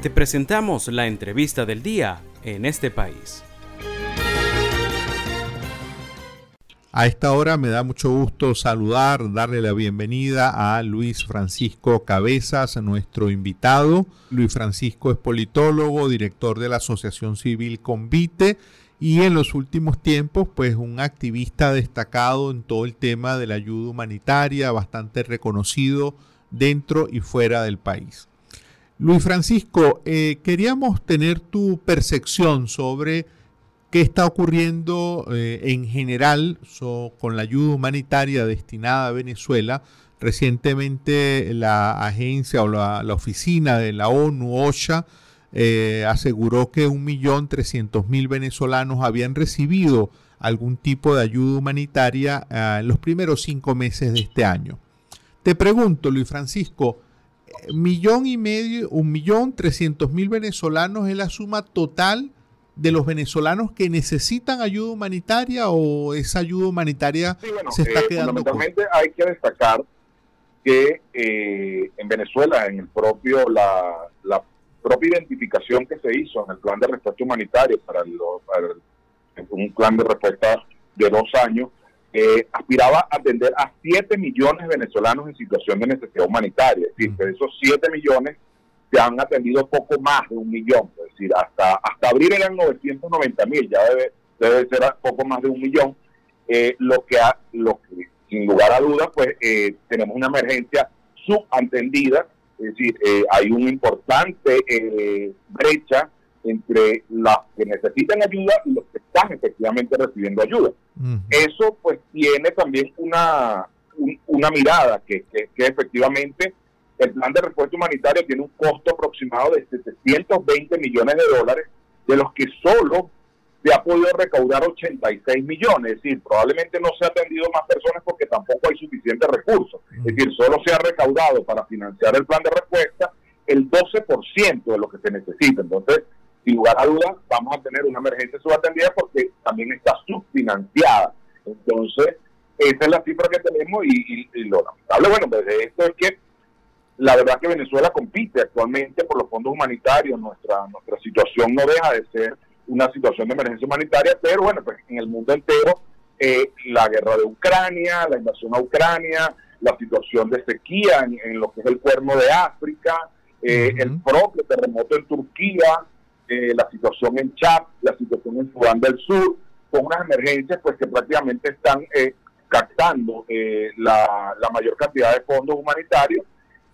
Te presentamos la entrevista del día en este país. A esta hora me da mucho gusto saludar, darle la bienvenida a Luis Francisco Cabezas, nuestro invitado. Luis Francisco es politólogo, director de la Asociación Civil Convite y en los últimos tiempos pues un activista destacado en todo el tema de la ayuda humanitaria, bastante reconocido dentro y fuera del país. Luis Francisco, eh, queríamos tener tu percepción sobre qué está ocurriendo eh, en general con la ayuda humanitaria destinada a Venezuela. Recientemente la agencia o la, oficina de la ONU, OSHA, eh, aseguró que 1.300.000 venezolanos habían recibido algún tipo de ayuda humanitaria en los primeros cinco meses de este año. Te pregunto, Luis Francisco, millón y medio, un millón trescientos mil venezolanos es la suma total de los venezolanos que necesitan ayuda humanitaria o esa ayuda humanitaria se está quedando. Fundamentalmente hay que destacar que en Venezuela, en el propio la, la propia identificación que se hizo en el plan de respuesta humanitaria para, un plan de respuesta de dos años, eh, aspiraba a atender a 7 millones de venezolanos en situación de necesidad humanitaria. Es decir, de esos 7 millones se han atendido poco más de un millón. Es decir, hasta, hasta abril eran 990 mil, ya debe, debe ser poco más de un millón. Eh, lo, que ha, lo que, sin lugar a dudas, pues eh, tenemos una emergencia subantendida es decir, eh, hay una importante eh, brecha entre los que necesitan ayuda y los que están efectivamente recibiendo ayuda. Eso pues tiene también una, una mirada que, que, que, efectivamente el plan de respuesta humanitaria tiene un costo aproximado de 720 millones de dólares, de los que solo se ha podido recaudar 86 millones, es decir, probablemente no se ha atendido más personas porque tampoco hay suficientes recursos, es decir, solo se ha recaudado para financiar el plan de respuesta el 12% de lo que se necesita. Entonces, sin lugar a dudas, vamos a tener una emergencia subatendida porque también está subfinanciada. Entonces, esa es la cifra que tenemos y, lo lamentable, bueno, pues de esto es que la verdad que Venezuela compite actualmente por los fondos humanitarios, nuestra, nuestra situación no deja de ser una situación de emergencia humanitaria, pero bueno, pues en el mundo entero, eh, la guerra de Ucrania, la invasión a Ucrania, la situación de sequía en, lo que es el cuerno de África, eh, el propio terremoto en Turquía, eh, la situación en Chad, la situación en Sudán del Sur, son unas emergencias pues que prácticamente están captando la, mayor cantidad de fondos humanitarios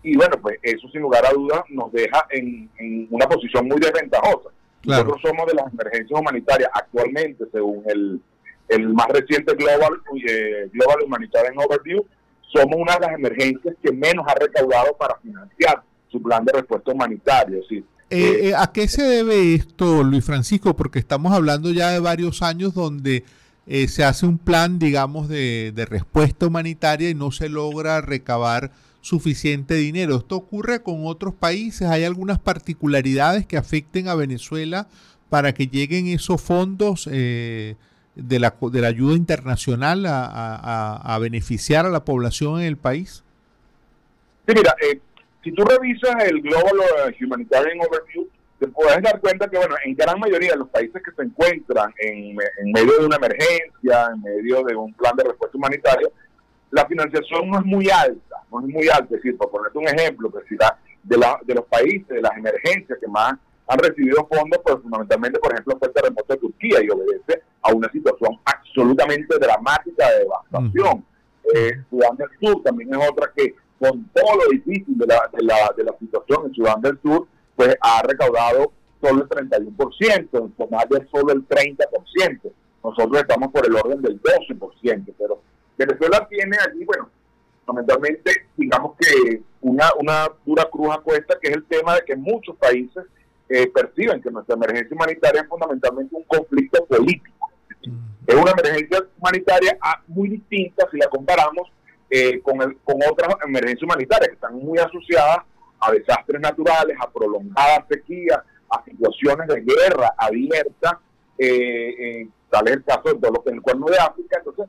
y bueno, pues eso sin lugar a dudas nos deja en una posición muy desventajosa. Nosotros somos de las emergencias humanitarias actualmente, según el, el más reciente Global, eh, Global Humanitarian Overview, somos una de las emergencias que menos ha recaudado para financiar su plan de respuesta humanitaria. Eh, eh, ¿A qué se debe esto, Luis Francisco? Porque estamos hablando ya de varios años donde se hace un plan, digamos, de, respuesta humanitaria y no se logra recabar suficiente dinero. ¿Esto ocurre con otros países? ¿Hay algunas particularidades que afecten a Venezuela para que lleguen esos fondos eh, de, la, de la ayuda internacional a, beneficiar a la población en el país? Sí, mira, eh, si tú revisas el Global Humanitarian Overview, te puedes dar cuenta que, bueno, en gran mayoría de los países que se encuentran en, en medio de una emergencia, en medio de un plan de respuesta humanitaria, la financiación no es muy alta, no es muy alta. Es decir, por ponerte un ejemplo, pues, de, la, de los países, de las emergencias que más han recibido fondos, pues fundamentalmente, por ejemplo, fue el terremoto de Turquía y obedece a una situación absolutamente dramática de devastación. Eh, Sudán del Sur también es otra que, con todo lo difícil de la, de la, de la situación en Sudán del Sur, pues ha recaudado solo el 31%, en Somalia solo el 30%. Nosotros estamos por el orden del 12%, pero Venezuela tiene allí, bueno, fundamentalmente, digamos que una, una dura cruz a cuesta, que es el tema de que muchos países eh, perciben que nuestra emergencia humanitaria es fundamentalmente un conflicto político. Es una emergencia humanitaria ah, muy distinta si la comparamos eh, con, el, con otras emergencias humanitarias que están muy asociadas a desastres naturales, a prolongadas sequías, a situaciones de guerra abierta, eh, tal es el caso de todo lo el cuerno de África. Entonces,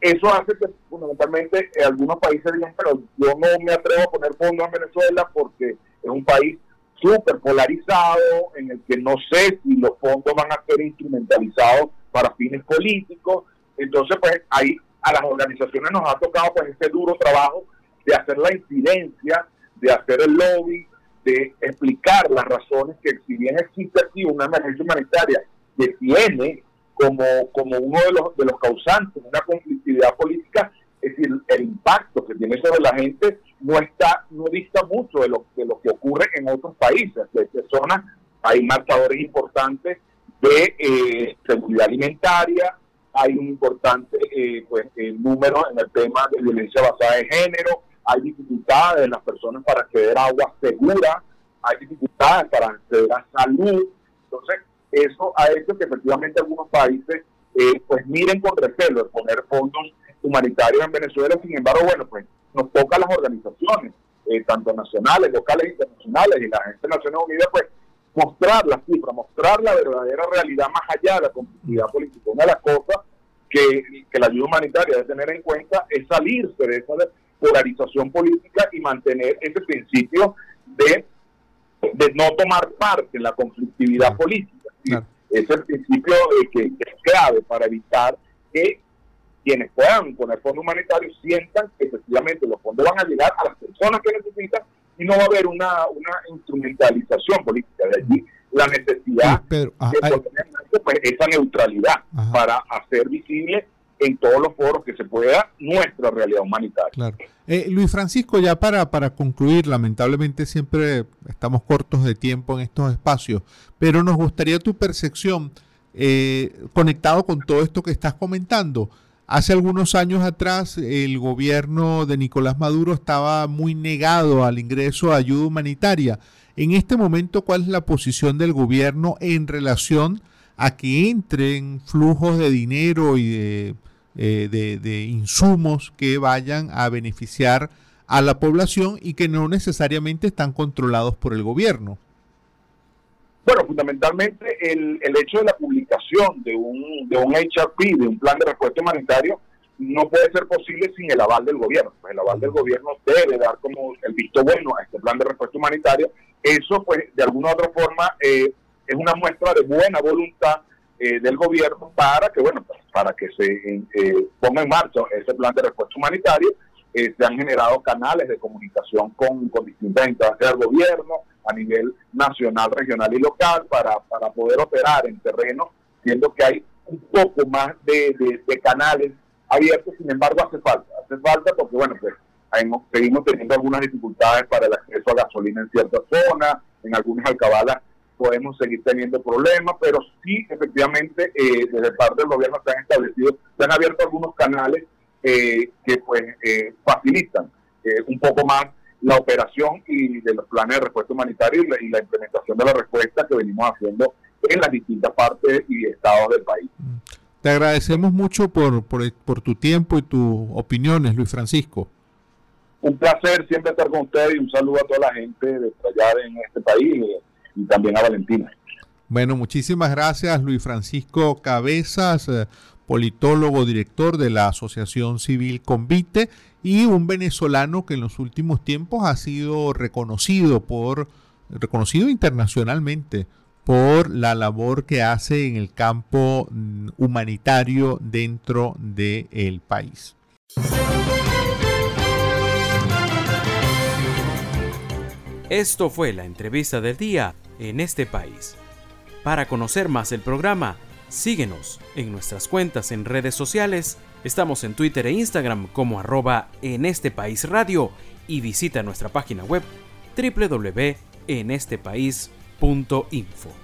eso hace que fundamentalmente algunos países digan, pero yo no me atrevo a poner fondos en Venezuela porque es un país súper polarizado, en el que no sé si los fondos van a ser instrumentalizados para fines políticos. Entonces, pues ahí a las organizaciones nos ha tocado pues ese duro trabajo de hacer la incidencia, de hacer el lobby, de explicar las razones que si bien existe aquí una emergencia humanitaria que tiene como, como uno de los, de los causantes una conflictividad política, es decir, el impacto que tiene sobre la gente no está, no dista mucho de lo, de lo que ocurre en otros países. De zonas hay marcadores importantes de eh, seguridad alimentaria, hay un importante eh, pues, eh, número en el tema de violencia basada en género, hay dificultades en las personas para acceder a agua segura, hay dificultades para acceder a salud. Entonces, eso ha hecho que efectivamente algunos países eh, pues miren con recelo el poner fondos humanitarios en Venezuela. Sin embargo, bueno, pues nos toca las organizaciones, eh, tanto nacionales, locales internacionales y la agencia de Naciones Unidas, pues mostrar las cifras, mostrar la verdadera realidad más allá de la complejidad política. Una de las cosas que, que la ayuda humanitaria debe tener en cuenta es salirse de esa polarización política y mantener ese principio de, de no tomar parte en la conflictividad política. Es el principio que, es clave para evitar que quienes puedan poner fondos humanitarios sientan que efectivamente los fondos van a llegar a las personas que necesitan y no va a haber una, una instrumentalización política. De allí la necesidad de pues, esa neutralidad para hacer visible en todos los foros que se pueda nuestra realidad humanitaria. Claro. Eh, Luis Francisco, ya para, para concluir, lamentablemente siempre estamos cortos de tiempo en estos espacios, pero nos gustaría tu percepción eh, conectado con todo esto que estás comentando. Hace algunos años atrás el gobierno de Nicolás Maduro estaba muy negado al ingreso a ayuda humanitaria. En este momento, ¿cuál es la posición del gobierno en relación a que entren flujos de dinero y de eh, de, insumos que vayan a beneficiar a la población y que no necesariamente están controlados por el gobierno. Bueno, fundamentalmente el, el hecho de la de un, de un HRP, de un plan de respuesta humanitario, no puede ser posible sin el aval del gobierno. Pues el aval del gobierno debe dar como el visto bueno a este plan de respuesta humanitaria. Eso, pues, de alguna u otra forma, eh, es una muestra de buena voluntad eh, del gobierno para que, bueno, para que se eh, ponga en marcha ese plan de respuesta humanitaria. Eh, se han generado canales de comunicación con, con distintas instancias del gobierno a nivel nacional, regional y local para, para poder operar en terreno, siendo que hay un poco más de, canales abiertos, sin embargo hace falta, hace falta porque bueno, pues seguimos teniendo algunas dificultades para el acceso a gasolina en ciertas zonas, en algunas alcabalas podemos seguir teniendo problemas, pero sí, efectivamente, eh, desde parte del gobierno se han establecido, se han abierto algunos canales eh, que pues eh, facilitan un poco más la operación y de los planes de respuesta humanitaria y la, implementación de la respuesta que venimos haciendo en las distintas partes y estados del país. Te agradecemos mucho por, por, por tu tiempo y tus opiniones, Luis Francisco. Un placer siempre estar con ustedes y un saludo a toda la gente de allá en este país y también a Valentina. Bueno, muchísimas gracias Luis Francisco Cabezas, eh, politólogo, director de la Asociación Civil Convite y un venezolano que en los últimos tiempos ha sido reconocido por reconocido internacionalmente por la labor que hace en el campo mm, humanitario dentro del país. Esto fue la entrevista del día en este país. Para conocer más el programa, síguenos en nuestras cuentas en redes sociales. Estamos en Twitter e Instagram como arroba en este país radio y visita nuestra página web www.enestepaís.info.